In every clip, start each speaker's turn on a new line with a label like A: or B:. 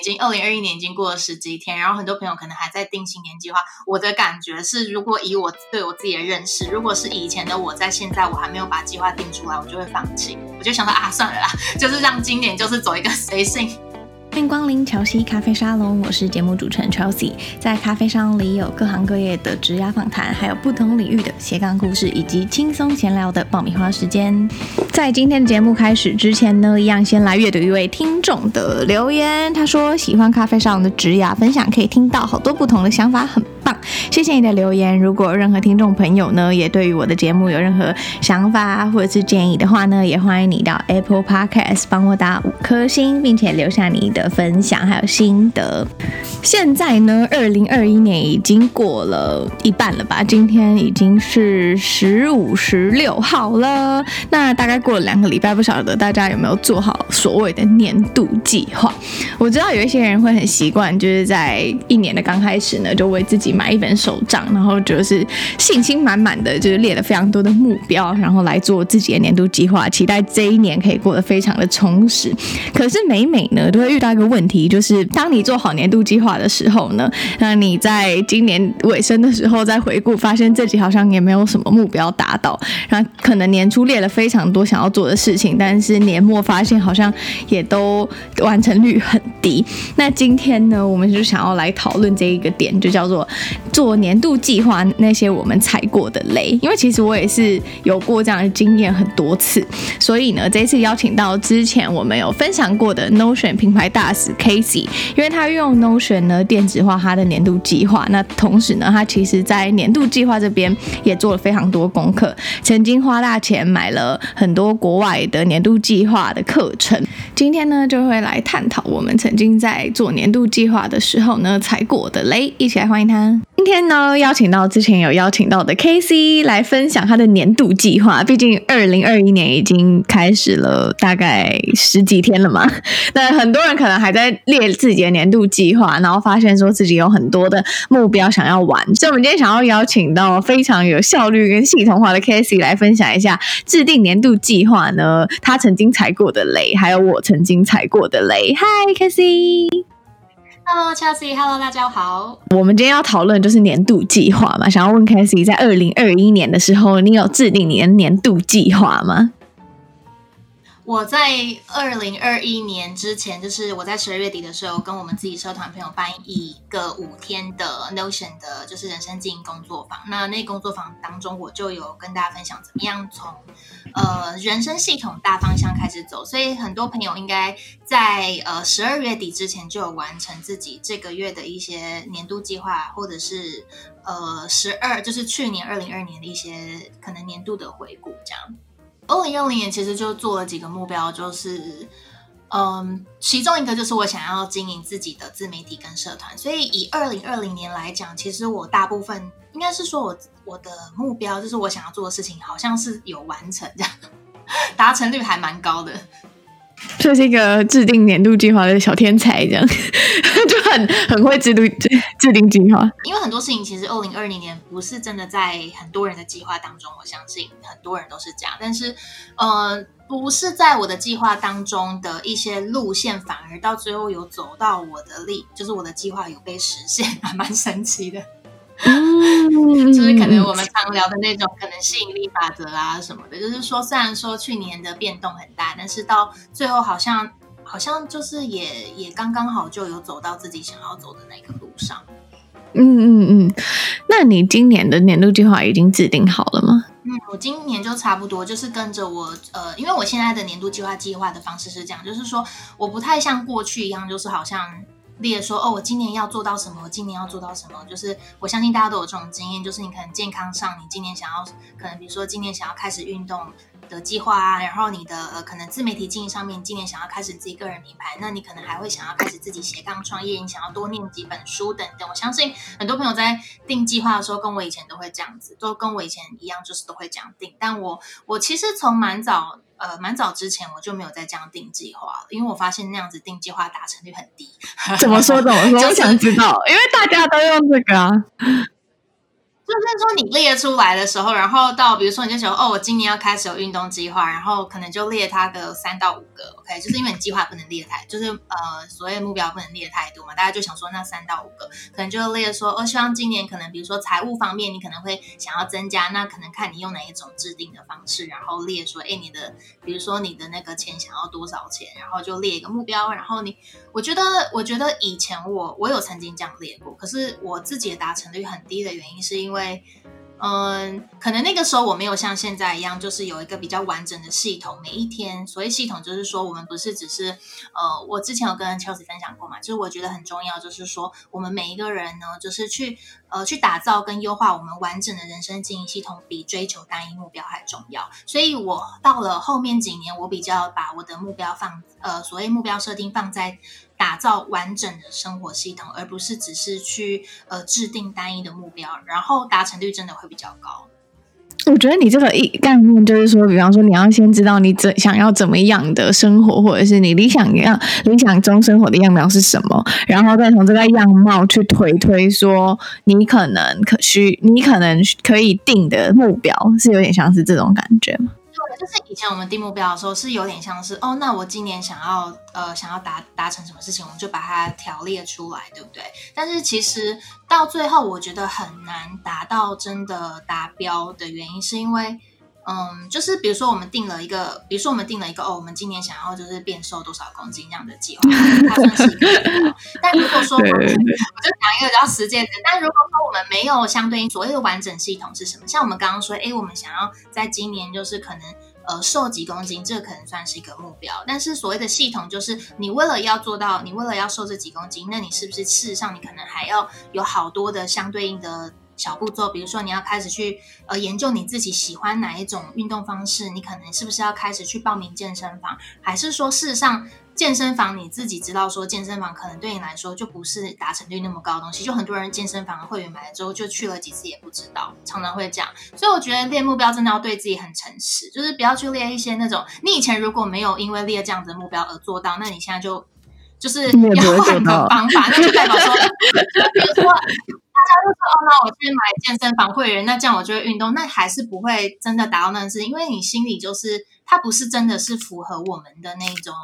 A: 已经二零二一年已经过了十几天，然后很多朋友可能还在定新年计划。我的感觉是，如果以我对我自己的认识，如果是以前的我在现在我还没有把计划定出来，我就会放弃，我就想到啊，算了啦，就是让今年就是走一个随性。
B: 欢迎光临乔西咖啡沙龙，我是节目主持人 Chelsea。在咖啡沙龙里有各行各业的职涯访谈，还有不同领域的斜杠故事，以及轻松闲聊的爆米花时间。在今天的节目开始之前呢，一样先来阅读一位听众的留言。他说喜欢咖啡沙龙的职涯分享，可以听到好多不同的想法，很棒。谢谢你的留言。如果任何听众朋友呢，也对于我的节目有任何想法或者是建议的话呢，也欢迎你到 Apple Podcast 帮我打五颗星，并且留下你的。分享还有心得。现在呢，二零二一年已经过了一半了吧？今天已经是十五、十六号了。那大概过了两个礼拜，不晓得大家有没有做好所谓的年度计划？我知道有一些人会很习惯，就是在一年的刚开始呢，就为自己买一本手账，然后就是信心满满的，就是列了非常多的目标，然后来做自己的年度计划，期待这一年可以过得非常的充实。可是每每呢，都会遇到。一个问题就是，当你做好年度计划的时候呢，那你在今年尾声的时候再回顾，发现自己好像也没有什么目标达到。那可能年初列了非常多想要做的事情，但是年末发现好像也都完成率很低。那今天呢，我们就想要来讨论这一个点，就叫做做年度计划那些我们踩过的雷。因为其实我也是有过这样的经验很多次，所以呢，这一次邀请到之前我们有分享过的 Notion 品牌大。使 Casey，因为他用 Notion 呢电子化他的年度计划，那同时呢，他其实在年度计划这边也做了非常多功课，曾经花大钱买了很多国外的年度计划的课程。今天呢，就会来探讨我们曾经在做年度计划的时候呢踩过的雷，一起来欢迎他。今天呢，邀请到之前有邀请到的 Casey 来分享他的年度计划。毕竟二零二一年已经开始了大概十几天了嘛，那很多人可能还在列自己的年度计划，然后发现说自己有很多的目标想要完。所以，我们今天想要邀请到非常有效率跟系统化的 Casey 来分享一下制定年度计划呢，他曾经踩过的雷，还有我曾经踩过的雷。Hi，Casey。
A: Hello Chelsea，Hello 大家好。
B: 我们今天要讨论就是年度计划嘛，想要问 Casey，在二零二一年的时候，你有制定你的年度计划吗？
A: 我在二零二一年之前，就是我在十二月底的时候，跟我们自己社团朋友办一个五天的 Notion 的，就是人生经营工作坊。那那工作坊当中，我就有跟大家分享怎么样从呃人生系统大方向开始走。所以很多朋友应该在呃十二月底之前就有完成自己这个月的一些年度计划，或者是呃十二就是去年二零二年的一些可能年度的回顾这样。二零二零年其实就做了几个目标，就是，嗯，其中一个就是我想要经营自己的自媒体跟社团，所以以二零二零年来讲，其实我大部分应该是说我我的目标就是我想要做的事情，好像是有完成这样，达成率还蛮高的。
B: 这是一个制定年度计划的小天才，这样 就很很会制定制定计划。
A: 因为很多事情其实二零二零年不是真的在很多人的计划当中，我相信很多人都是这样。但是，呃，不是在我的计划当中的一些路线，反而到最后有走到我的力，就是我的计划有被实现，还蛮神奇的。嗯，就是可能我们常聊的那种可能吸引力法则啊什么的，就是说虽然说去年的变动很大，但是到最后好像好像就是也也刚刚好就有走到自己想要走的那个路上。
B: 嗯嗯嗯，那你今年的年度计划已经制定好了吗？
A: 嗯，我今年就差不多就是跟着我呃，因为我现在的年度计划计划的方式是这样，就是说我不太像过去一样，就是好像。列说哦，我今年要做到什么？我今年要做到什么？就是我相信大家都有这种经验，就是你可能健康上，你今年想要，可能比如说今年想要开始运动的计划啊，然后你的呃可能自媒体经营上面，今年想要开始自己个人品牌，那你可能还会想要开始自己斜杠创业，你想要多念几本书等等。我相信很多朋友在定计划的时候，跟我以前都会这样子，都跟我以前一样，就是都会这样定。但我我其实从蛮早。呃，蛮早之前我就没有再这样定计划了，因为我发现那样子定计划达成率很低。
B: 怎么说？怎么说？我想知道，因为大家都用这个啊。
A: 就是说你列出来的时候，然后到比如说你就想哦，我今年要开始有运动计划，然后可能就列它个三到五个，OK，就是因为你计划不能列太，就是呃所谓目标不能列太多嘛，大家就想说那三到五个，可能就列说，我、哦、希望今年可能比如说财务方面你可能会想要增加，那可能看你用哪一种制定的方式，然后列说，哎，你的比如说你的那个钱想要多少钱，然后就列一个目标，然后你，我觉得我觉得以前我我有曾经这样列过，可是我自己的达成率很低的原因是因为。嗯，可能那个时候我没有像现在一样，就是有一个比较完整的系统。每一天，所谓系统就是说，我们不是只是呃，我之前有跟 Chelsea 分享过嘛，就是我觉得很重要，就是说我们每一个人呢，就是去呃去打造跟优化我们完整的人生经营系统，比追求单一目标还重要。所以我到了后面几年，我比较把我的目标放呃，所谓目标设定放在。打造完整的生活系统，而不是只是去呃制定单一的目标，然后达成率真的会比较高。
B: 我觉得你这个一概念就是说，比方说你要先知道你怎想要怎么样的生活，或者是你理想样理想中生活的样貌是什么，然后再从这个样貌去推推说你可能可需你可能可以定的目标，是有点像是这种感觉吗？
A: 就是以前我们定目标的时候，是有点像是哦，那我今年想要呃想要达达成什么事情，我们就把它条列出来，对不对？但是其实到最后，我觉得很难达到真的达标的原因，是因为嗯，就是比如说我们定了一个，比如说我们定了一个哦，我们今年想要就是变瘦多少公斤这样的计划，它算是一个目标。但如果说我们就讲一个比较实践的，但如果说我们没有相对应所谓的完整系统是什么？像我们刚刚说，哎，我们想要在今年就是可能。呃，瘦几公斤，这个可能算是一个目标。但是所谓的系统，就是你为了要做到，你为了要瘦这几公斤，那你是不是事实上你可能还要有好多的相对应的小步骤？比如说，你要开始去呃研究你自己喜欢哪一种运动方式，你可能是不是要开始去报名健身房，还是说事实上？健身房你自己知道，说健身房可能对你来说就不是达成率那么高的东西，就很多人健身房的会员买了之后就去了几次也不知道，常常会这样。所以我觉得列目标真的要对自己很诚实，就是不要去列一些那种你以前如果没有因为列这样子的目标而做到，那你现在就就是要换个方法，那就代表说，比 如说大家就说哦，那我去买健身房会员，那这样我就会运动，那还是不会真的达到那件事，因为你心里就是它不是真的是符合我们的那种。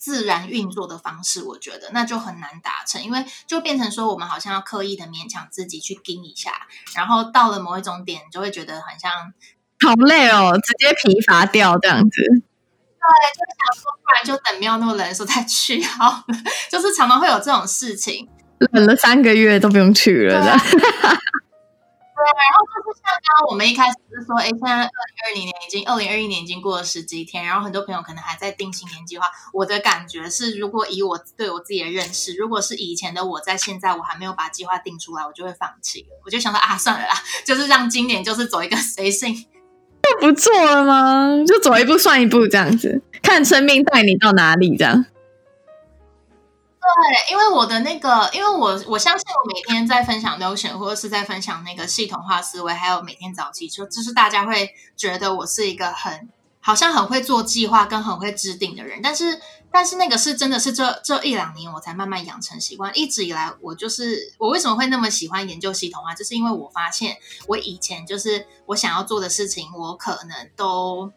A: 自然运作的方式，我觉得那就很难达成，因为就变成说我们好像要刻意的勉强自己去盯一下，然后到了某一种点，就会觉得很像
B: 好累哦，直接疲乏掉这样子。
A: 对，就想说，不然就等没有那么冷的时候再去好了，就是常常会有这种事情，
B: 冷了三个月都不用去了的。
A: 对，然后就是像刚刚我们一开始是说，哎，现在二零二零年已经二零二一年已经过了十几天，然后很多朋友可能还在定新年计划。我的感觉是，如果以我对我自己的认识，如果是以前的我在现在我还没有把计划定出来，我就会放弃了。我就想到啊，算了啦，就是让今年就是走一个随性，
B: 就不错了吗？就走一步算一步这样子，看生命带你到哪里这样。
A: 对，因为我的那个，因为我我相信我每天在分享 Notion 或者是在分享那个系统化思维，还有每天早起，就就是大家会觉得我是一个很好像很会做计划跟很会制定的人，但是但是那个是真的是这这一两年我才慢慢养成习惯，一直以来我就是我为什么会那么喜欢研究系统化，就是因为我发现我以前就是我想要做的事情，我可能都。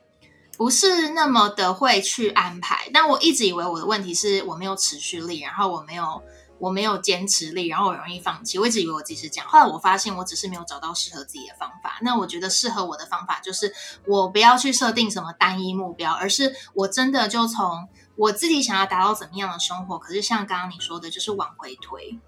A: 不是那么的会去安排，但我一直以为我的问题是我没有持续力，然后我没有我没有坚持力，然后我容易放弃。我一直以为我自己是这样，后来我发现我只是没有找到适合自己的方法。那我觉得适合我的方法就是我不要去设定什么单一目标，而是我真的就从我自己想要达到怎么样的生活，可是像刚刚你说的，就是往回推，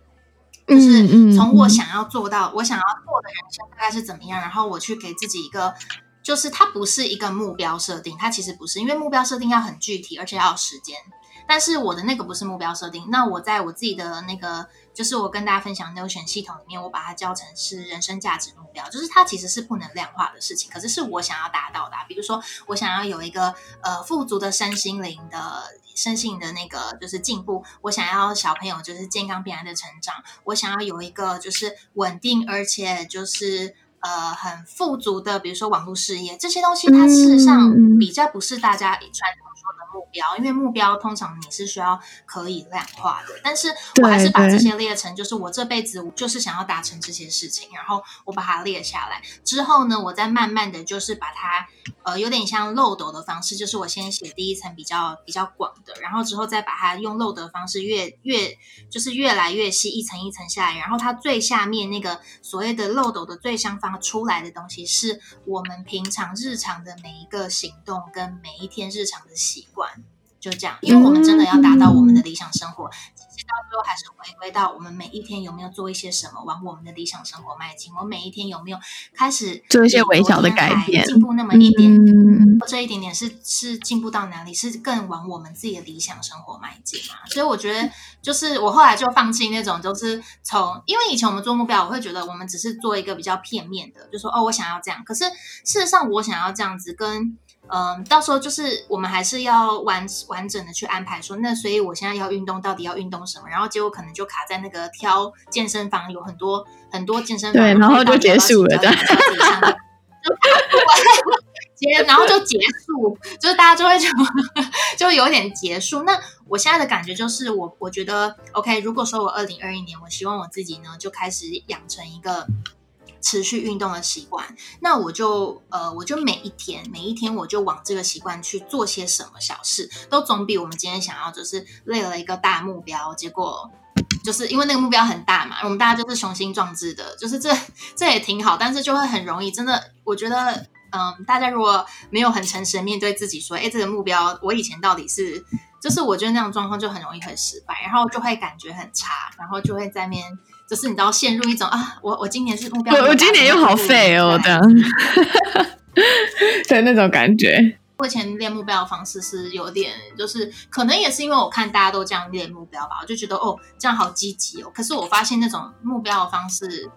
A: 就是从我想要做到我想要做的人生大概是怎么样，然后我去给自己一个。就是它不是一个目标设定，它其实不是，因为目标设定要很具体，而且要有时间。但是我的那个不是目标设定，那我在我自己的那个，就是我跟大家分享 Notion 系统里面，我把它教成是人生价值目标，就是它其实是不能量化的事情，可是是我想要达到的。比如说，我想要有一个呃富足的身心灵的身心的那个就是进步，我想要小朋友就是健康平安的成长，我想要有一个就是稳定而且就是。呃，很富足的，比如说网络事业这些东西，它事实上比较不是大家传统说的目标，因为目标通常你是需要可以量化的。但是我还是把这些列成，就是我这辈子我就是想要达成这些事情，然后我把它列下来之后呢，我再慢慢的就是把它呃有点像漏斗的方式，就是我先写第一层比较比较广的，然后之后再把它用漏斗的方式越越就是越来越细，一层一层下来，然后它最下面那个所谓的漏斗的最上方出来的东西，是我们平常日常的每一个行动跟每一天日常的习惯，就这样，因为我们真的要达到我们的理想生活。其实到最后还是回归到我们每一天有没有做一些什么，往我们的理想生活迈进。我每一天有没有开始
B: 做一些微小的改变，
A: 进步那么一点点？嗯、这一点点是是进步到哪里？是更往我们自己的理想生活迈进嘛？所以我觉得，就是我后来就放弃那种，就是从因为以前我们做目标，我会觉得我们只是做一个比较片面的，就说哦，我想要这样。可是事实上，我想要这样子跟。嗯，到时候就是我们还是要完完整的去安排说，那所以我现在要运动，到底要运动什么？然后结果可能就卡在那个挑健身房，有很多很多健身房，
B: 对，然后就结束了，这样，
A: 结然后就结束，就是大家就会就就有点结束。那我现在的感觉就是我，我我觉得 OK，如果说我二零二一年，我希望我自己呢就开始养成一个。持续运动的习惯，那我就呃，我就每一天每一天我就往这个习惯去做些什么小事，都总比我们今天想要就是累了一个大目标，结果就是因为那个目标很大嘛，我们大家就是雄心壮志的，就是这这也挺好，但是就会很容易，真的，我觉得嗯、大家如果没有很诚实的面对自己说，哎，这个目标我以前到底是，就是我觉得那种状况就很容易会失败，然后就会感觉很差，然后就会在面。就是你知道陷入一种啊，我我今年是目标，
B: 我我今年又好废哦，这样，对那种感觉。
A: 我以前练目标的方式是有点，就是可能也是因为我看大家都这样练目标吧，我就觉得哦，这样好积极哦。可是我发现那种目标的方式，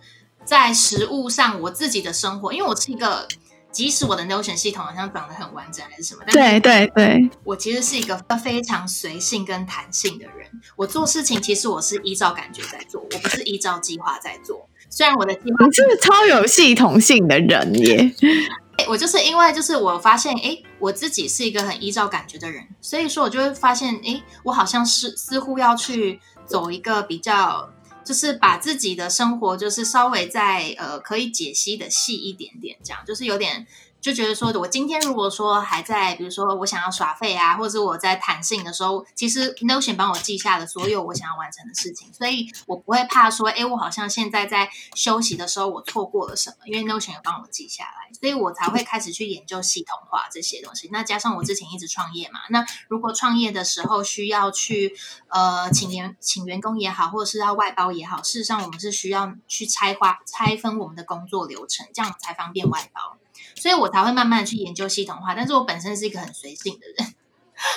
A: 在实物上，我自己的生活，因为我是一个。即使我的 Notion 系统好像长得很完整还是什么，
B: 对对对，
A: 我其实是一个非常随性跟弹性的人。我做事情其实我是依照感觉在做，我不是依照计划在做。虽然我的计划，
B: 你是不是超有系统性的人耶？
A: 我就是因为就是我发现，哎，我自己是一个很依照感觉的人，所以说我就会发现，哎，我好像是似乎要去走一个比较。就是把自己的生活，就是稍微再呃可以解析的细一点点，这样就是有点。就觉得说，我今天如果说还在，比如说我想要耍废啊，或者我在弹性的时候，其实 Notion 帮我记下了所有我想要完成的事情，所以我不会怕说，哎，我好像现在在休息的时候我错过了什么，因为 Notion 有帮我记下来，所以我才会开始去研究系统化这些东西。那加上我之前一直创业嘛，那如果创业的时候需要去呃请员请员工也好，或者是要外包也好，事实上我们是需要去拆花拆分我们的工作流程，这样才方便外包。所以我才会慢慢的去研究系统化，但是我本身是一个很随性的人，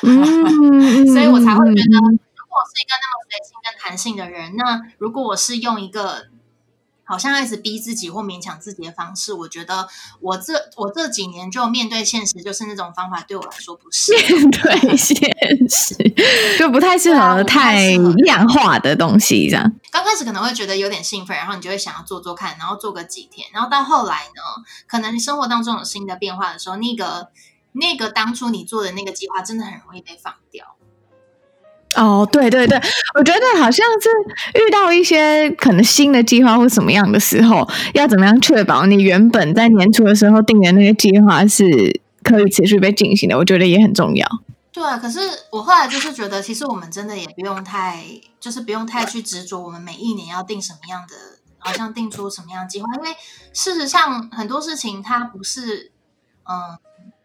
A: 嗯、所以我才会觉得，如果我是一个那么随性跟弹性的人，那如果我是用一个好像一直逼自己或勉强自己的方式，我觉得我这我这几年就面对现实，就是那种方法对我来说不是
B: 面对现实，就不太适合太量化的东西，这样。
A: 刚开始可能会觉得有点兴奋，然后你就会想要做做看，然后做个几天，然后到后来呢，可能你生活当中有新的变化的时候，那个那个当初你做的那个计划，真的很容易被放掉。
B: 哦，对对对，我觉得好像是遇到一些可能新的计划或什么样的时候，要怎么样确保你原本在年初的时候定的那个计划是可以持续被进行的？我觉得也很重要。
A: 对啊，可是我后来就是觉得，其实我们真的也不用太，就是不用太去执着我们每一年要定什么样的，好像定出什么样的计划，因为事实上很多事情它不是，嗯。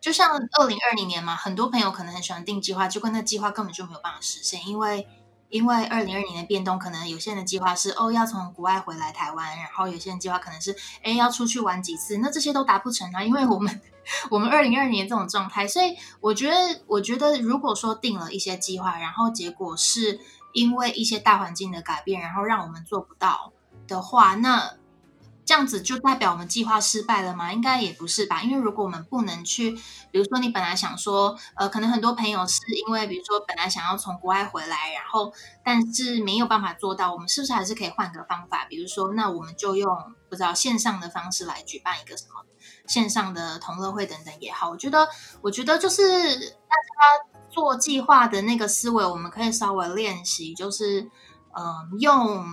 A: 就像二零二零年嘛，很多朋友可能很喜欢定计划，就跟那计划根本就没有办法实现，因为因为二零二零年的变动，可能有些人的计划是哦要从国外回来台湾，然后有些人计划可能是哎要出去玩几次，那这些都达不成啊，因为我们我们二零二零年这种状态，所以我觉得我觉得如果说定了一些计划，然后结果是因为一些大环境的改变，然后让我们做不到的话，那。这样子就代表我们计划失败了吗？应该也不是吧。因为如果我们不能去，比如说你本来想说，呃，可能很多朋友是因为，比如说本来想要从国外回来，然后但是没有办法做到，我们是不是还是可以换个方法？比如说，那我们就用不知道线上的方式来举办一个什么线上的同乐会等等也好。我觉得，我觉得就是大家。做计划的那个思维，我们可以稍微练习，就是嗯、用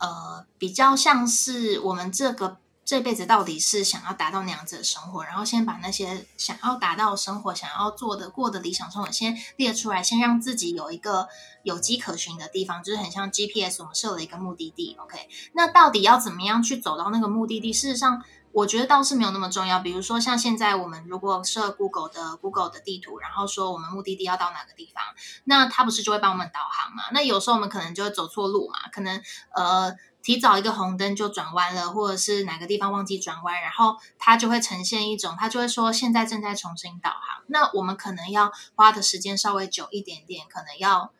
A: 呃比较像是我们这个。这辈子到底是想要达到那样子的生活，然后先把那些想要达到生活、想要做的、过的理想生活先列出来，先让自己有一个有迹可循的地方，就是很像 GPS，我们设了一个目的地。OK，那到底要怎么样去走到那个目的地？事实上，我觉得倒是没有那么重要。比如说，像现在我们如果设 Google 的 Google 的地图，然后说我们目的地要到哪个地方，那它不是就会帮我们导航嘛？那有时候我们可能就会走错路嘛，可能呃。提早一个红灯就转弯了，或者是哪个地方忘记转弯，然后它就会呈现一种，它就会说现在正在重新导航。那我们可能要花的时间稍微久一点点，可能要。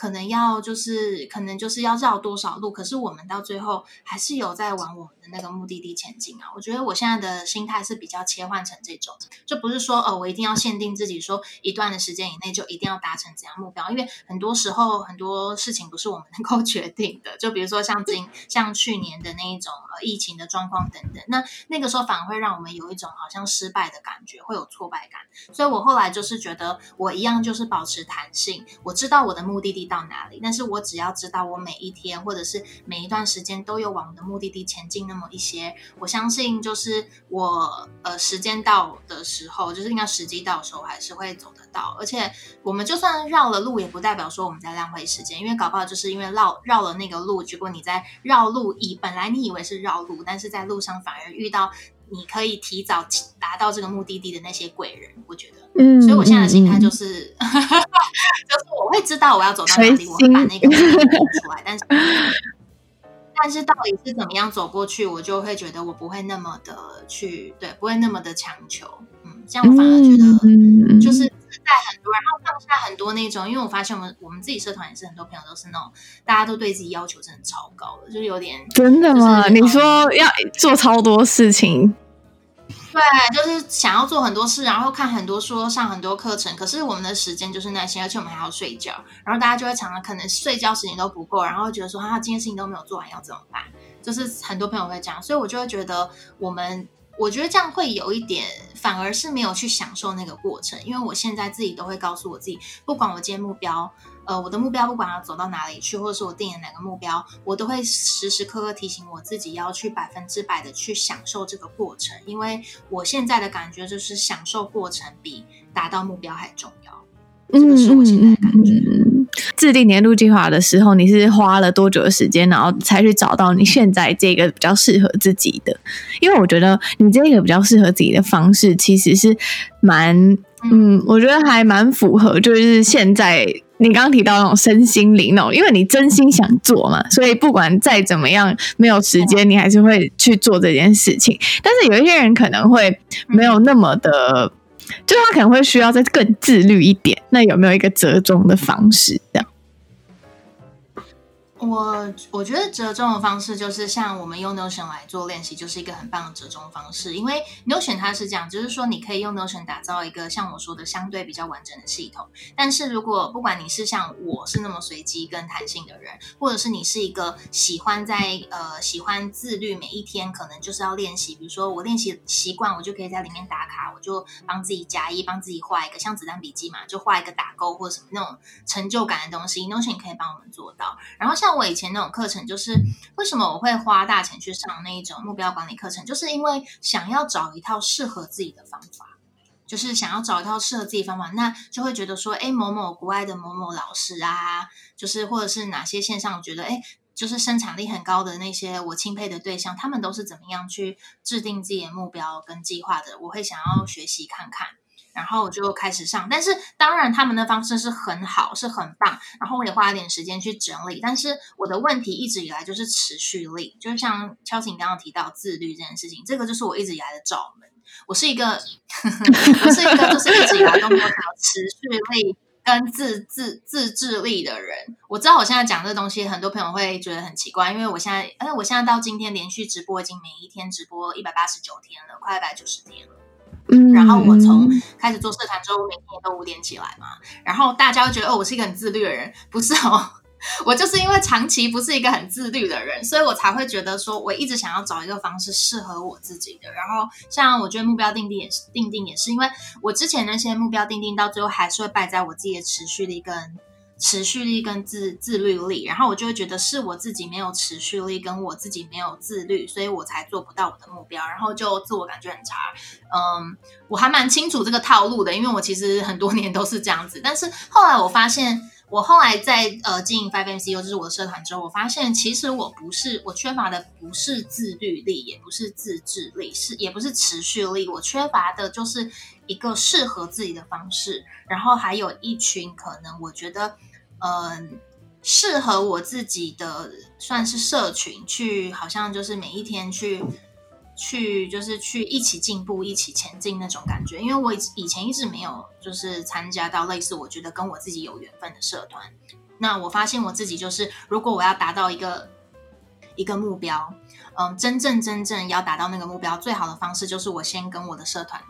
A: 可能要就是可能就是要绕多少路，可是我们到最后还是有在往我们的那个目的地前进啊。我觉得我现在的心态是比较切换成这种，就不是说哦，我一定要限定自己说一段的时间以内就一定要达成怎样目标，因为很多时候很多事情不是我们能够 决定的。就比如说像今像去年的那一种呃疫情的状况等等，那那个时候反而会让我们有一种好像失败的感觉，会有挫败感。所以我后来就是觉得我一样就是保持弹性，我知道我的目的地到哪里？但是我只要知道我每一天或者是每一段时间都有往我的目的地前进那么一些，我相信就是我呃时间到的时候，就是应该时机到的时候，还是会走得到。而且我们就算绕了路，也不代表说我们在浪费时间，因为搞不好就是因为绕绕了那个路，结果你在绕路以本来你以为是绕路，但是在路上反而遇到你可以提早达到这个目的地的那些贵人，我觉得。嗯，所以我现在的心态就是，嗯、就是我会知道我要走到哪里，我会把那个出来，但是，但是到底是怎么样走过去，我就会觉得我不会那么的去，对，不会那么的强求，嗯，这样我反而觉得就是在很多，然后放下很多那种，因为我发现我们我们自己社团也是很多朋友都是那种，大家都对自己要求真的超高的，就是有点
B: 真的吗？你说要做超多事情。
A: 对，就是想要做很多事，然后看很多书，上很多课程。可是我们的时间就是那些，而且我们还要睡觉。然后大家就会常常可能睡觉时间都不够，然后觉得说啊今天事情都没有做完，要怎么办？就是很多朋友会这样，所以我就会觉得我们，我觉得这样会有一点，反而是没有去享受那个过程。因为我现在自己都会告诉我自己，不管我今天目标。呃，我的目标不管要走到哪里去，或者是我定了哪个目标，我都会时时刻刻提醒我自己要去百分之百的去享受这个过程，因为我现在的感觉就是享受过程比达到目标还重要。这个是我现在的感觉。
B: 嗯，制定年度计划的时候，你是花了多久的时间，然后才去找到你现在这个比较适合自己的？因为我觉得你这个比较适合自己的方式，其实是蛮，嗯，我觉得还蛮符合，就是现在。你刚刚提到那种身心灵哦，因为你真心想做嘛，所以不管再怎么样没有时间，你还是会去做这件事情。但是有一些人可能会没有那么的，就他可能会需要再更自律一点。那有没有一个折中的方式这样？
A: 我我觉得折中的方式就是像我们用 Notion 来做练习，就是一个很棒的折中方式。因为 Notion 它是这样，就是说你可以用 Notion 打造一个像我说的相对比较完整的系统。但是如果不管你是像我是那么随机跟弹性的人，或者是你是一个喜欢在呃喜欢自律，每一天可能就是要练习，比如说我练习习惯，我就可以在里面打卡，我就帮自己加一，帮自己画一个像子弹笔记嘛，就画一个打勾或者什么那种成就感的东西，Notion 可以帮我们做到。然后像像我以前那种课程，就是为什么我会花大钱去上那一种目标管理课程，就是因为想要找一套适合自己的方法，就是想要找一套适合自己方法，那就会觉得说，哎，某某国外的某某老师啊，就是或者是哪些线上，我觉得，哎，就是生产力很高的那些我钦佩的对象，他们都是怎么样去制定自己的目标跟计划的，我会想要学习看看。然后我就开始上，但是当然他们的方式是很好，是很棒。然后我也花了点时间去整理，但是我的问题一直以来就是持续力，就是像乔晴刚刚提到自律这件事情，这个就是我一直以来的罩门。我是一个，我是一个，就是一直以来都没有持续力跟自自自制力的人。我知道我现在讲这东西，很多朋友会觉得很奇怪，因为我现在，哎，我现在到今天连续直播已经每一天直播一百八十九天了，快一百九十天了。嗯，然后我从开始做社团之后，我每天都五点起来嘛。然后大家会觉得哦，我是一个很自律的人，不是哦。我就是因为长期不是一个很自律的人，所以我才会觉得说，我一直想要找一个方式适合我自己的。然后，像我觉得目标定定也是定定也是，因为我之前那些目标定定到最后还是会败在我自己的持续力跟持续力跟自自律力。然后我就会觉得是我自己没有持续力，跟我自己没有自律，所以我才做不到我的目标，然后就自我感觉很差。嗯，我还蛮清楚这个套路的，因为我其实很多年都是这样子。但是后来我发现。我后来在呃经营 Five MCU 就是我的社团之后，我发现其实我不是我缺乏的不是自律力，也不是自制力，是也不是持续力，我缺乏的就是一个适合自己的方式，然后还有一群可能我觉得嗯、适合我自己的算是社群，去好像就是每一天去。去就是去一起进步、一起前进那种感觉，因为我以以前一直没有就是参加到类似我觉得跟我自己有缘分的社团。那我发现我自己就是，如果我要达到一个一个目标，嗯，真正真正要达到那个目标，最好的方式就是我先跟我的社团。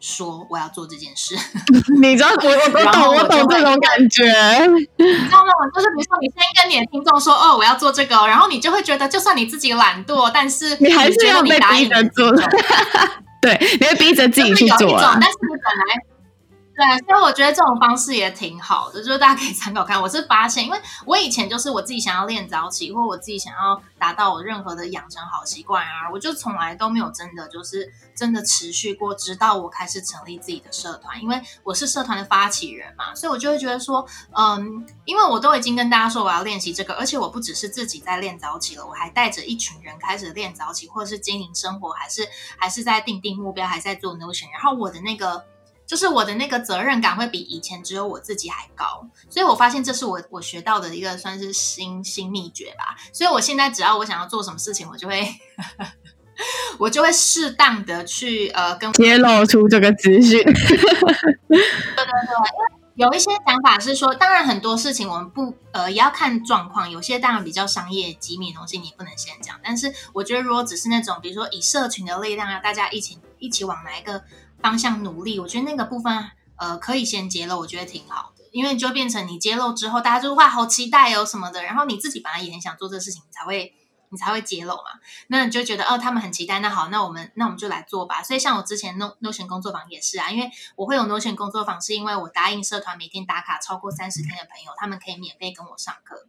A: 说我要做这件事，
B: 你知道我我都懂，我懂这种感觉，
A: 你知道吗？就是比如说，你先跟你的听众说，哦，我要做这个，然后你就会觉得，就算你自己懒惰，但是你，
B: 你还是要被逼着做，对，你会逼着自己去做，
A: 但是你本来。对，所以我觉得这种方式也挺好的，就是大家可以参考看。我是发现，因为我以前就是我自己想要练早起，或我自己想要达到我任何的养成好习惯啊，我就从来都没有真的就是真的持续过，直到我开始成立自己的社团。因为我是社团的发起人嘛，所以我就会觉得说，嗯，因为我都已经跟大家说我要练习这个，而且我不只是自己在练早起了，我还带着一群人开始练早起，或者是经营生活，还是还是在定定目标，还是在做 Notion。然后我的那个。就是我的那个责任感会比以前只有我自己还高，所以我发现这是我我学到的一个算是新新秘诀吧。所以我现在只要我想要做什么事情，我就会 我就会适当的去呃跟
B: 揭露出这个资讯。对
A: 对对，因为有一些想法是说，当然很多事情我们不呃也要看状况，有些当然比较商业机密的东西你不能先讲。但是我觉得如果只是那种比如说以社群的力量啊，大家一起一起往哪一个。方向努力，我觉得那个部分呃可以先揭露，我觉得挺好的，因为就变成你揭露之后，大家就哇好期待哦什么的，然后你自己本来也很想做这个事情，你才会你才会揭露嘛，那你就觉得哦他们很期待，那好，那我们那我们就来做吧。所以像我之前 No Notion 工作坊也是啊，因为我会有 Notion 工作坊，是因为我答应社团每天打卡超过三十天的朋友，他们可以免费跟我上课，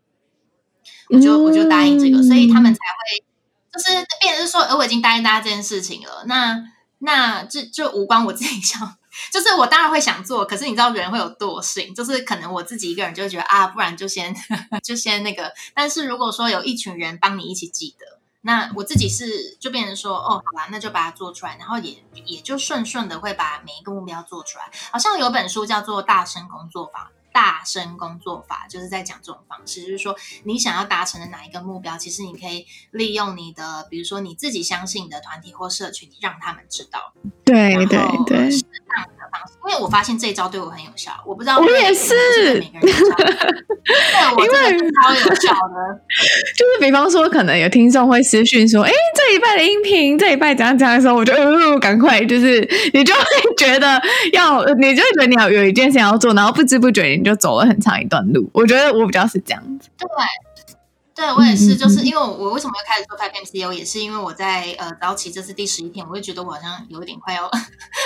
A: 我就我就答应这个，所以他们才会就是变成是说，呃我已经答应大家这件事情了，那。那这就无关我自己想，就是我当然会想做，可是你知道人会有惰性，就是可能我自己一个人就会觉得啊，不然就先 就先那个。但是如果说有一群人帮你一起记得，那我自己是就变成说，哦，好吧，那就把它做出来，然后也也就顺顺的会把每一个目标做出来。好像有本书叫做《大声工作法》。大声工作法就是在讲这种方式，就是说你想要达成的哪一个目标，其实你可以利用你的，比如说你自己相信的团体或社群，让他们知道。
B: 对对对。
A: 因为我发现这一招对我很有效，我不知道
B: 我也是，
A: 每个人有效。对，我真的超有效的。
B: 就是比方说，可能有听众会私讯说：“哎，这一拜的音频，这一拜怎样怎样的时候，我就呃，赶快，就是你就会觉得要，你就会觉得你要有一件事情要做，然后不知不觉你就走了很长一段路。我觉得我比较是这样子。
A: 对。对，我也是，就是因为我我为什么要开始做 Five M C O，也是因为我在呃早起这是第十一天，我就觉得我好像有点快要，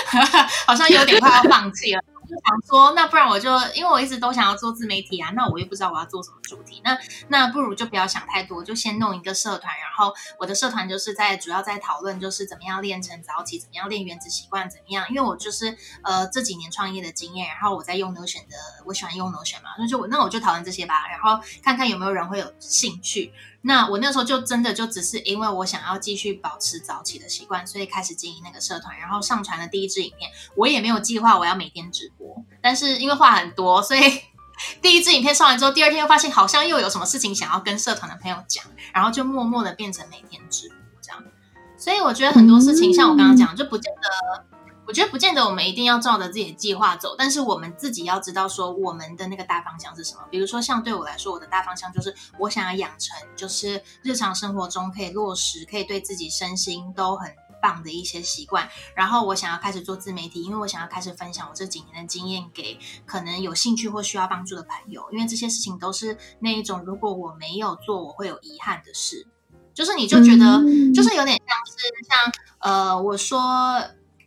A: 好像有点快要放弃了。就想说，那不然我就，因为我一直都想要做自媒体啊，那我又不知道我要做什么主题，那那不如就不要想太多，就先弄一个社团，然后我的社团就是在主要在讨论就是怎么样练成早起，怎么样练原子习惯，怎么样，因为我就是呃这几年创业的经验，然后我在用 Notion 的，我喜欢用 Notion 嘛，那就我那我就讨论这些吧，然后看看有没有人会有兴趣。那我那时候就真的就只是因为我想要继续保持早起的习惯，所以开始经营那个社团，然后上传了第一支影片。我也没有计划我要每天直播，但是因为话很多，所以 第一支影片上完之后，第二天又发现好像又有什么事情想要跟社团的朋友讲，然后就默默的变成每天直播这样。所以我觉得很多事情，像我刚刚讲，就不见得。我觉得不见得我们一定要照着自己的计划走，但是我们自己要知道说我们的那个大方向是什么。比如说，像对我来说，我的大方向就是我想要养成，就是日常生活中可以落实，可以对自己身心都很棒的一些习惯，然后我想要开始做自媒体，因为我想要开始分享我这几年的经验给可能有兴趣或需要帮助的朋友，因为这些事情都是那一种如果我没有做，我会有遗憾的事，就是你就觉得、嗯、就是有点像是像呃我说。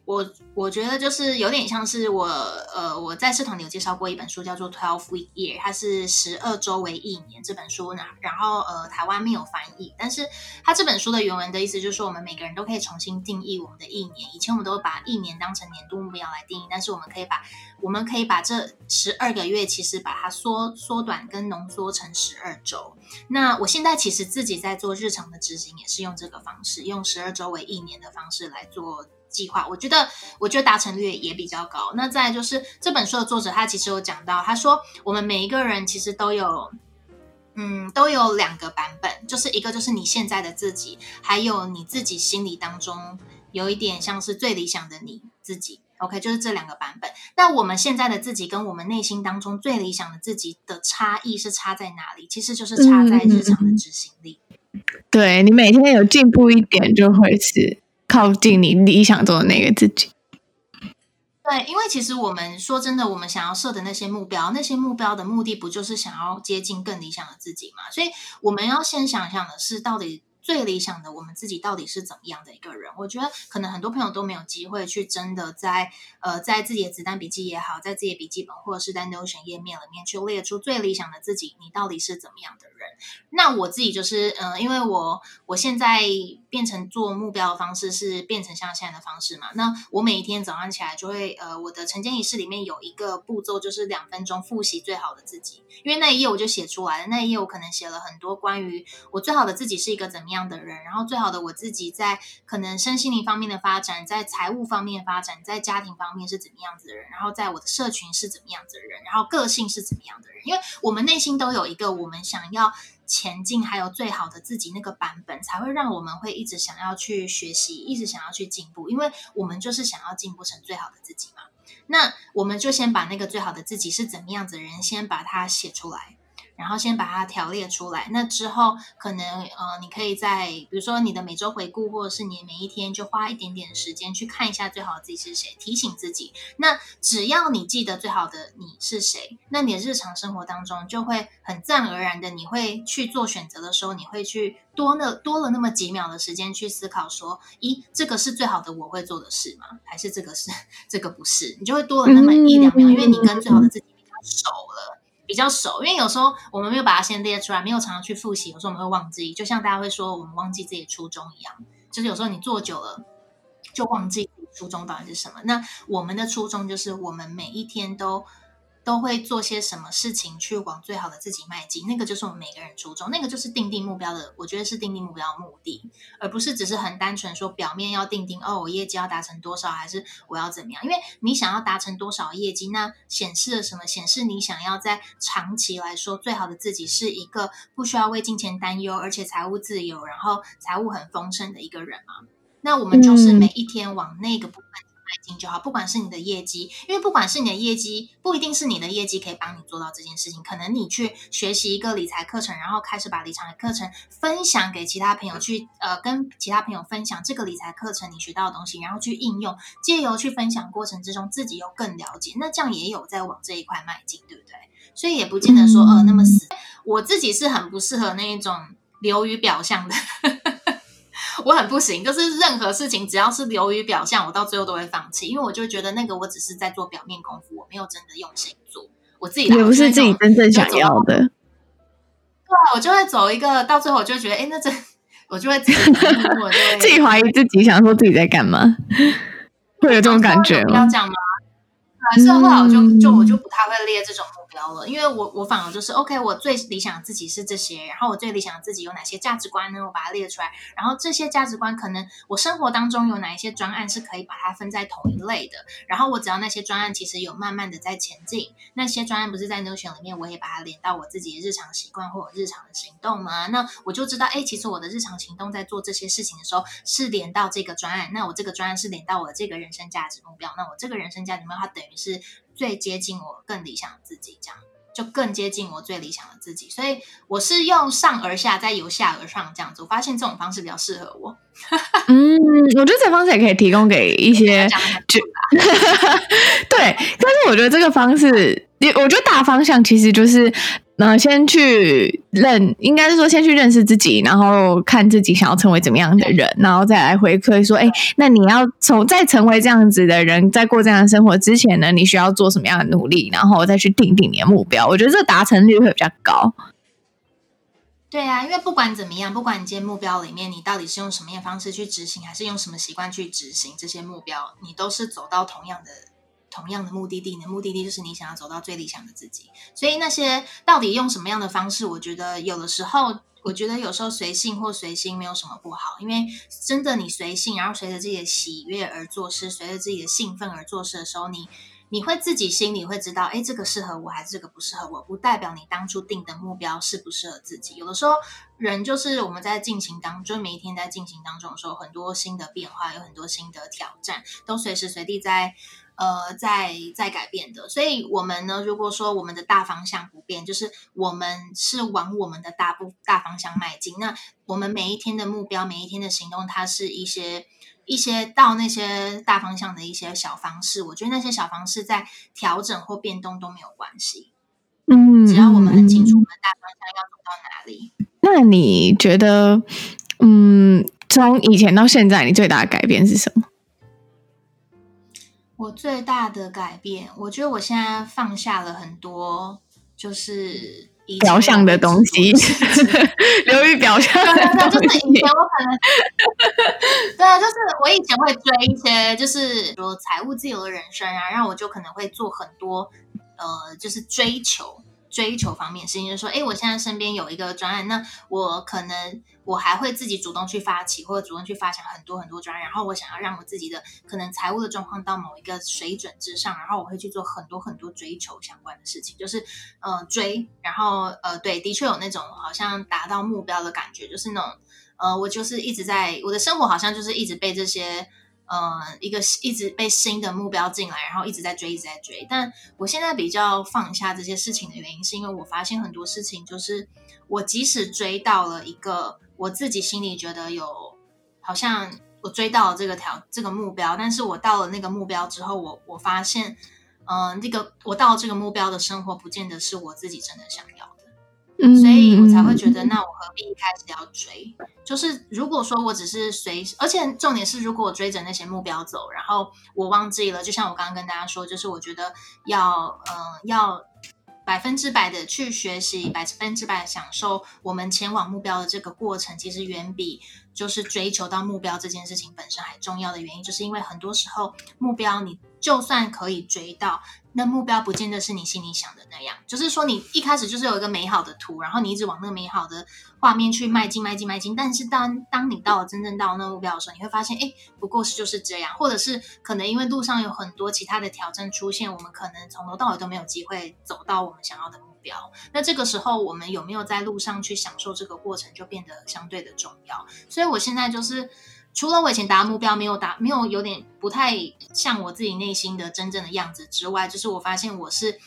A: 我我觉得就是有点像是我呃我在社团里有介绍过一本书叫做《Twelve Week Year》，它是十二周为一年这本书呢。然后呃台湾没有翻译，但是它这本书的原文的意思就是说，我们每个人都可以重新定义我们的一年。以前我们都会把一年当成年度目标来定义，但是我们可以把我们可以把这十二个月其实把它缩缩短跟浓缩成十二周。那我现在其实自己在做日常的执行，也是用这个方式，用十二周为一年的方式来做。计划，我觉得，我觉得达成率也比较高。那再来就是这本书的作者，他其实有讲到，他说我们每一个人其实都有，嗯，都有两个版本，就是一个就是你现在的自己，还有你自己心里当中有一点像是最理想的你自己。OK，就是这两个版本。那我们现在的自己跟我们内心当中最理想的自己的差异是差在哪里？其实就是差在日常的执行力。
B: 嗯、对，你每天有进步一点，就会是。靠近你理想中的那个自己。
A: 对，因为其实我们说真的，我们想要设的那些目标，那些目标的目的不就是想要接近更理想的自己吗？所以我们要先想想的是，到底最理想的我们自己到底是怎么样的一个人？我觉得可能很多朋友都没有机会去真的在呃，在自己的子弹笔记也好，在自己的笔记本或者是在 Notion 页面里面去列出最理想的自己，你到底是怎么样的人？那我自己就是，嗯、因为我我现在变成做目标的方式是变成像现在的方式嘛。那我每一天早上起来就会，呃，我的晨间仪式里面有一个步骤，就是两分钟复习最好的自己。因为那一页我就写出来了，那一页我可能写了很多关于我最好的自己是一个怎么样的人，然后最好的我自己在可能身心灵方面的发展，在财务方面发展，在家庭方面是怎么样子的人，然后在我的社群是怎么样子的人，然后个性是怎么样的人。因为我们内心都有一个我们想要。前进，还有最好的自己那个版本，才会让我们会一直想要去学习，一直想要去进步，因为我们就是想要进步成最好的自己嘛。那我们就先把那个最好的自己是怎么样子的人，先把它写出来。然后先把它条列出来，那之后可能呃，你可以在比如说你的每周回顾，或者是你每一天就花一点点时间去看一下最好的自己是谁，提醒自己。那只要你记得最好的你是谁，那你的日常生活当中就会很自然而然的，你会去做选择的时候，你会去多了多了那么几秒的时间去思考说，咦，这个是最好的我会做的事吗？还是这个是 这个不是？你就会多了那么一两秒，因为你跟最好的自己比较熟了。比较熟，因为有时候我们没有把它先列出来，没有常常去复习，有时候我们会忘记。就像大家会说我们忘记自己初衷一样，就是有时候你做久了就忘记初衷到底是什么。那我们的初衷就是我们每一天都。都会做些什么事情去往最好的自己迈进？那个就是我们每个人初衷，那个就是定定目标的。我觉得是定定目标的目的，而不是只是很单纯说表面要定定哦，我业绩要达成多少，还是我要怎么样？因为你想要达成多少业绩，那显示了什么？显示你想要在长期来说，最好的自己是一个不需要为金钱担忧，而且财务自由，然后财务很丰盛的一个人嘛。那我们就是每一天往那个部分。迈进就好，不管是你的业绩，因为不管是你的业绩，不一定是你的业绩可以帮你做到这件事情。可能你去学习一个理财课程，然后开始把理财课程分享给其他朋友，去呃跟其他朋友分享这个理财课程你学到的东西，然后去应用，借由去分享过程之中，自己又更了解，那这样也有在往这一块迈进，对不对？所以也不见得说呃那么死。我自己是很不适合那一种流于表象的。我很不行，就是任何事情只要是流于表象，我到最后都会放弃，因为我就觉得那个我只是在做表面功夫，我没有真的用心做。我自己也不是自己真正想要的。对，我就会走一个，到最后我就觉得，哎，那这 我就会自己
B: 自己怀疑自己，想说自己在干嘛，会有这种感觉吗？
A: 不要讲吗？还是后来我就就我就不太会列这种。因为我我反而就是 OK，我最理想自己是这些，然后我最理想自己有哪些价值观呢？我把它列出来，然后这些价值观可能我生活当中有哪一些专案是可以把它分在同一类的，然后我只要那些专案其实有慢慢的在前进，那些专案不是在 Notion 里面，我也把它连到我自己的日常习惯或者日常的行动嘛，那我就知道，哎，其实我的日常行动在做这些事情的时候是连到这个专案，那我这个专案是连到我的这个人生价值目标，那我这个人生价值目标它等于是。最接近我更理想的自己，这样就更接近我最理想的自己。所以我是用上而下，再由下而上这样子。我发现这种方式比较适合我。
B: 嗯，我觉得这方式也可以提供给一些，就 对。但是我觉得这个方式，我觉得大方向其实就是。那先去认，应该是说先去认识自己，然后看自己想要成为怎么样的人，然后再来回馈说，哎，那你要从在成为这样子的人，在过这样的生活之前呢，你需要做什么样的努力，然后再去定定你的目标。我觉得这达成率会比较高。
A: 对啊，因为不管怎么样，不管你今天目标里面你到底是用什么样的方式去执行，还是用什么习惯去执行这些目标，你都是走到同样的。同样的目的地，你的目的地就是你想要走到最理想的自己。所以那些到底用什么样的方式，我觉得有的时候，我觉得有时候随性或随心没有什么不好，因为真的你随性，然后随着自己的喜悦而做事，随着自己的兴奋而做事的时候，你你会自己心里会知道，哎，这个适合我还是这个不适合我，不代表你当初定的目标适不适合自己。有的时候人就是我们在进行当中，就每一天在进行当中的时候，很多新的变化，有很多新的挑战，都随时随地在。呃，在在改变的，所以我们呢，如果说我们的大方向不变，就是我们是往我们的大步大方向迈进。那我们每一天的目标，每一天的行动，它是一些一些到那些大方向的一些小方式。我觉得那些小方式在调整或变动都没有关系。嗯，只要我们很清楚我们的大方向要走到哪里。
B: 那你觉得，嗯，从以前到现在，你最大的改变是什么？
A: 我最大的改变，我觉得我现在放下了很多，就是
B: 表象的东西，流于表象的东西。
A: 就是以前我可能，对啊，就是我以前会追一些，就是说财务自由的人生啊，然后我就可能会做很多，呃，就是追求。追求方面事情，就是说，哎，我现在身边有一个专案，那我可能我还会自己主动去发起，或者主动去发想很多很多专，然后我想要让我自己的可能财务的状况到某一个水准之上，然后我会去做很多很多追求相关的事情，就是呃追，然后呃对，的确有那种好像达到目标的感觉，就是那种呃我就是一直在我的生活好像就是一直被这些。呃，一个一直被新的目标进来，然后一直在追，一直在追。但我现在比较放下这些事情的原因，是因为我发现很多事情，就是我即使追到了一个我自己心里觉得有，好像我追到了这个条这个目标，但是我到了那个目标之后，我我发现，嗯、呃，这个我到了这个目标的生活，不见得是我自己真的想要的。所以我才会觉得，那我何必一开始要追？就是如果说我只是随，而且重点是，如果我追着那些目标走，然后我忘记了，就像我刚刚跟大家说，就是我觉得要，嗯、呃，要百分之百的去学习，百分之百的享受我们前往目标的这个过程，其实远比就是追求到目标这件事情本身还重要的原因，就是因为很多时候目标你就算可以追到。那目标不见得是你心里想的那样，就是说你一开始就是有一个美好的图，然后你一直往那个美好的画面去迈进、迈进、迈进。但是当当你到了真正到那个目标的时候，你会发现，哎，不过是就是这样，或者是可能因为路上有很多其他的挑战出现，我们可能从头到尾都没有机会走到我们想要的目标。那这个时候，我们有没有在路上去享受这个过程，就变得相对的重要。所以我现在就是。除了我以前达目标没有达，没有有点不太像我自己内心的真正的样子之外，就是我发现我是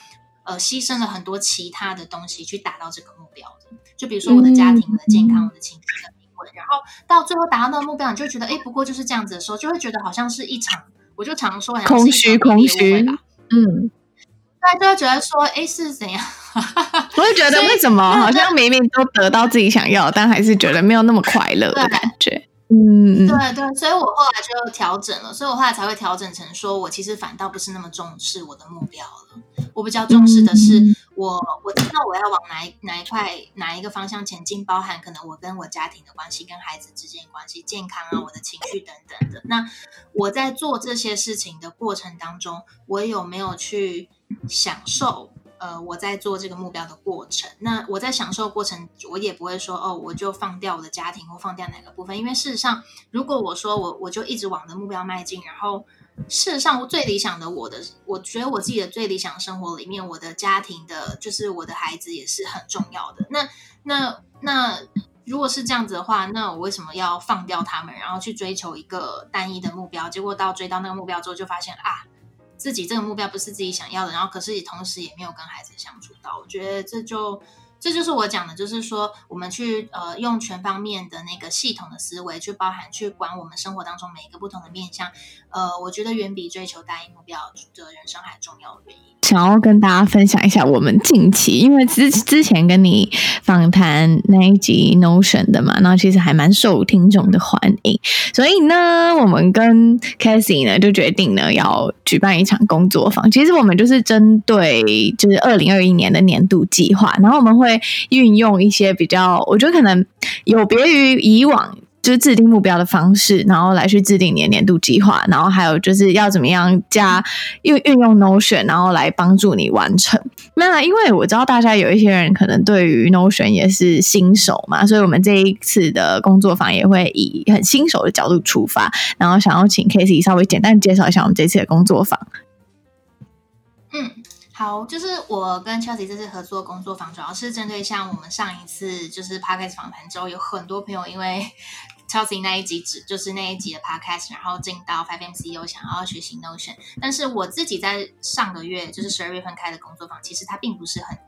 A: 呃牺牲了很多其他的东西去达到这个目标的。就比如说我的家庭、我的健康、我的情绪的平稳，然后到最后达到那个目标，你就觉得哎，不过就是这样子的时候，就会觉得好像是一场，我就常说好像是一场空虚，空虚，嗯，大家就会觉得说哎是怎样？
B: 我会觉得为什么好像明明都得到自己想要，但还是觉得没有那么快乐的感觉。嗯，
A: 对对，所以我后来就调整了，所以我后来才会调整成说，我其实反倒不是那么重视我的目标了，我比较重视的是我，我知道我要往哪一哪一块哪一个方向前进，包含可能我跟我家庭的关系、跟孩子之间的关系、健康啊、我的情绪等等的。那我在做这些事情的过程当中，我有没有去享受？呃，我在做这个目标的过程，那我在享受过程，我也不会说哦，我就放掉我的家庭或放掉哪个部分，因为事实上，如果我说我我就一直往的目标迈进，然后事实上我最理想的我的，我觉得我自己的最理想生活里面，我的家庭的，就是我的孩子也是很重要的。那那那如果是这样子的话，那我为什么要放掉他们，然后去追求一个单一的目标？结果到追到那个目标之后，就发现啊。自己这个目标不是自己想要的，然后可是也同时也没有跟孩子相处到，我觉得这就。这就是我讲的，就是说，我们去呃用全方面的那个系统的思维去包含去管我们生活当中每一个不同的面向，呃，我觉得远比追求单一目标的人生还重要的原因。
B: 想要跟大家分享一下我们近期，因为之之前跟你访谈那一集 Notion 的嘛，那其实还蛮受听众的欢迎，所以呢，我们跟 Cassie 呢就决定呢要举办一场工作坊。其实我们就是针对就是二零二一年的年度计划，然后我们会。运用一些比较，我觉得可能有别于以往，就是制定目标的方式，然后来去制定年年度计划，然后还有就是要怎么样加运运用 Notion，然后来帮助你完成。那因为我知道大家有一些人可能对于 Notion 也是新手嘛，所以我们这一次的工作坊也会以很新手的角度出发，然后想要请 Casey 稍微简单介绍一下我们这次的工作坊。
A: 好，就是我跟 Chelsea 这次合作工作坊，主要是针对像我们上一次就是 Podcast 访谈之后，有很多朋友因为 Chelsea 那一集只就是那一集的 Podcast，然后进到 Five MCO 想要学习 Notion，但是我自己在上个月就是十二月份开的工作坊，其实它并不是很。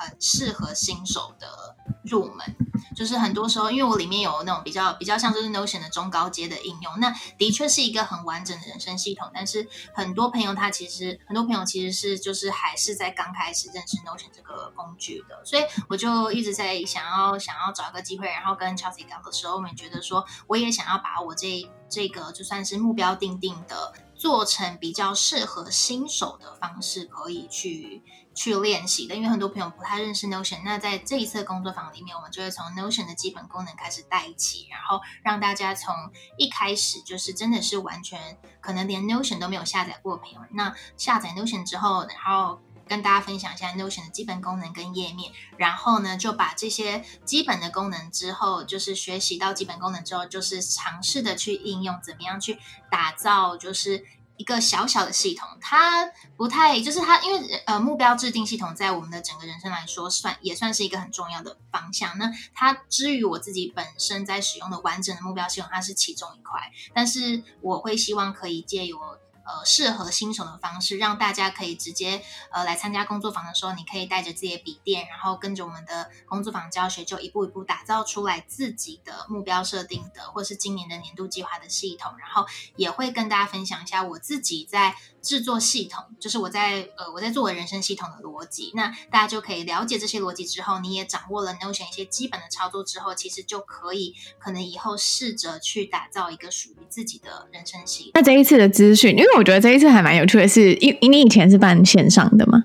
A: 很适合新手的入门，就是很多时候，因为我里面有那种比较比较像就是 Notion 的中高阶的应用，那的确是一个很完整的人生系统。但是很多朋友他其实很多朋友其实是就是还是在刚开始认识 Notion 这个工具的，所以我就一直在想要想要找一个机会，然后跟 Chelsea 聊的时候，我们觉得说我也想要把我这这个就算是目标定定的，做成比较适合新手的方式，可以去。去练习的，因为很多朋友不太认识 Notion。那在这一次工作坊里面，我们就会从 Notion 的基本功能开始带起，然后让大家从一开始就是真的是完全可能连 Notion 都没有下载过的朋友，那下载 Notion 之后，然后跟大家分享一下 Notion 的基本功能跟页面，然后呢就把这些基本的功能之后，就是学习到基本功能之后，就是尝试的去应用，怎么样去打造，就是。一个小小的系统，它不太就是它，因为呃目标制定系统在我们的整个人生来说算也算是一个很重要的方向。那它之于我自己本身在使用的完整的目标系统，它是其中一块，但是我会希望可以借由。呃，适合新手的方式，让大家可以直接呃来参加工作坊的时候，你可以带着自己的笔电，然后跟着我们的工作坊教学，就一步一步打造出来自己的目标设定的，或是今年的年度计划的系统。然后也会跟大家分享一下我自己在制作系统，就是我在呃我在做我人生系统的逻辑。那大家就可以了解这些逻辑之后，你也掌握了 Notion 一些基本的操作之后，其实就可以可能以后试着去打造一个属于自己的人生系。
B: 那这一次的资讯，因为我觉得这一次还蛮有趣的是，因你以前是办线上的嘛？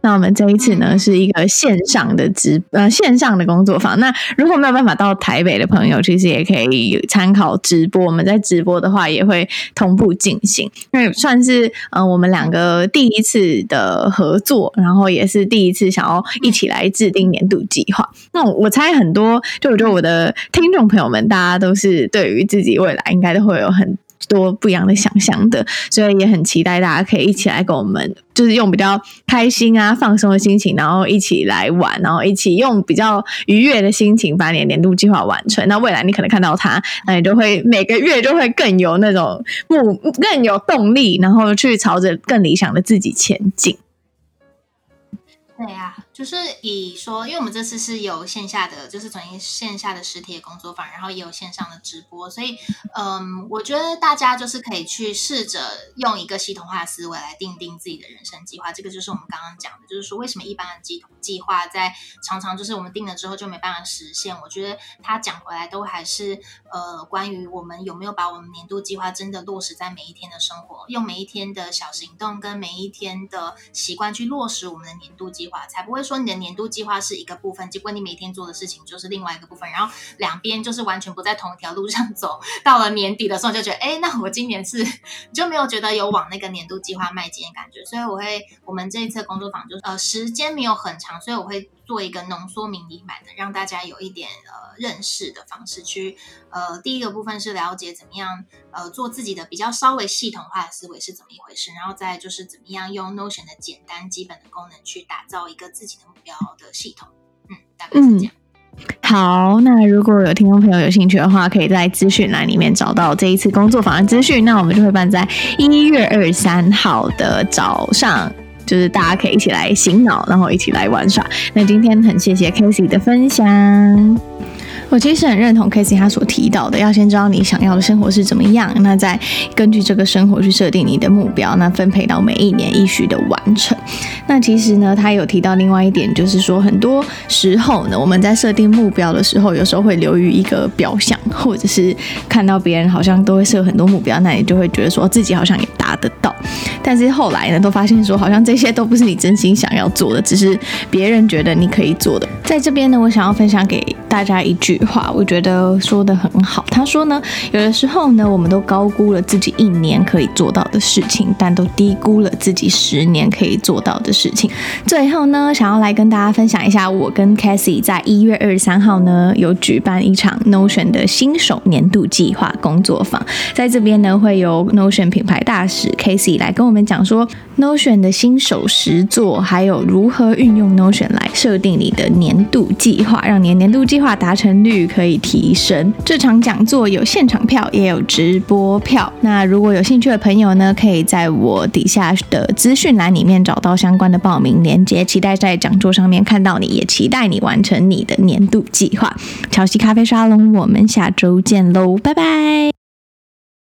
B: 那我们这一次呢，是一个线上的直呃线上的工作坊。那如果没有办法到台北的朋友，其实也可以参考直播。我们在直播的话，也会同步进行，因为算是呃我们两个第一次的合作，然后也是第一次想要一起来制定年度计划。那我猜很多，就我觉得我的听众朋友们，大家都是对于自己未来应该都会有很。多不一样的想象的，所以也很期待大家可以一起来跟我们，就是用比较开心啊、放松的心情，然后一起来玩，然后一起用比较愉悦的心情把你的年度计划完成。那未来你可能看到它，那你就会每个月就会更有那种目，更有动力，然后去朝着更理想的自己前进。
A: 对呀、就是以说，因为我们这次是有线下的，就是从一线下的实体的工作坊，然后也有线上的直播，所以，嗯，我觉得大家就是可以去试着用一个系统化思维来定定自己的人生计划。这个就是我们刚刚讲的，就是说为什么一般的计计划在常常就是我们定了之后就没办法实现。我觉得他讲回来都还是呃，关于我们有没有把我们年度计划真的落实在每一天的生活，用每一天的小行动跟每一天的习惯去落实我们的年度计划，才不会。说你的年度计划是一个部分，结果你每天做的事情就是另外一个部分，然后两边就是完全不在同一条路上走。到了年底的时候，就觉得，哎，那我今年是就没有觉得有往那个年度计划迈进的感觉。所以我会，我们这一次工作坊就呃时间没有很长，所以我会做一个浓缩迷你版的，让大家有一点呃认识的方式去呃第一个部分是了解怎么样呃做自己的比较稍微系统化的思维是怎么一回事，然后再就是怎么样用 Notion 的简单基本的功能去打造一个自己的。目标的系统，嗯，大概是这样。
B: 好，那如果有听众朋友有兴趣的话，可以在资讯栏里面找到这一次工作坊的资讯。那我们就会办在一月二十三号的早上，就是大家可以一起来醒脑，然后一起来玩耍。那今天很谢谢 Casey 的分享。我其实很认同 Casey 他所提到的，要先知道你想要的生活是怎么样，那再根据这个生活去设定你的目标，那分配到每一年一许的完成。那其实呢，他有提到另外一点，就是说很多时候呢，我们在设定目标的时候，有时候会流于一个表象，或者是看到别人好像都会设很多目标，那你就会觉得说自己好像也达得到。但是后来呢，都发现说好像这些都不是你真心想要做的，只是别人觉得你可以做的。在这边呢，我想要分享给大家一句话，我觉得说的很好。他说呢，有的时候呢，我们都高估了自己一年可以做到的事情，但都低估了自己十年可以做到的事情。最后呢，想要来跟大家分享一下，我跟 Casey 在一月二十三号呢，有举办一场 Notion 的新手年度计划工作坊，在这边呢，会有 Notion 品牌大使 Casey 来跟我们讲说 Notion 的新手实作，还有如何运用 Notion 来设定你的年度计划，让你的年度计划达成率可以提升。这场讲座有现场票，也有直播票。那如果有兴趣的朋友呢，可以在我底下的资讯栏里面找到相关的报名链接。期待在讲座上面看到你，也期待你完成你的年度计划。乔西咖啡沙龙，我们下周见喽，拜拜。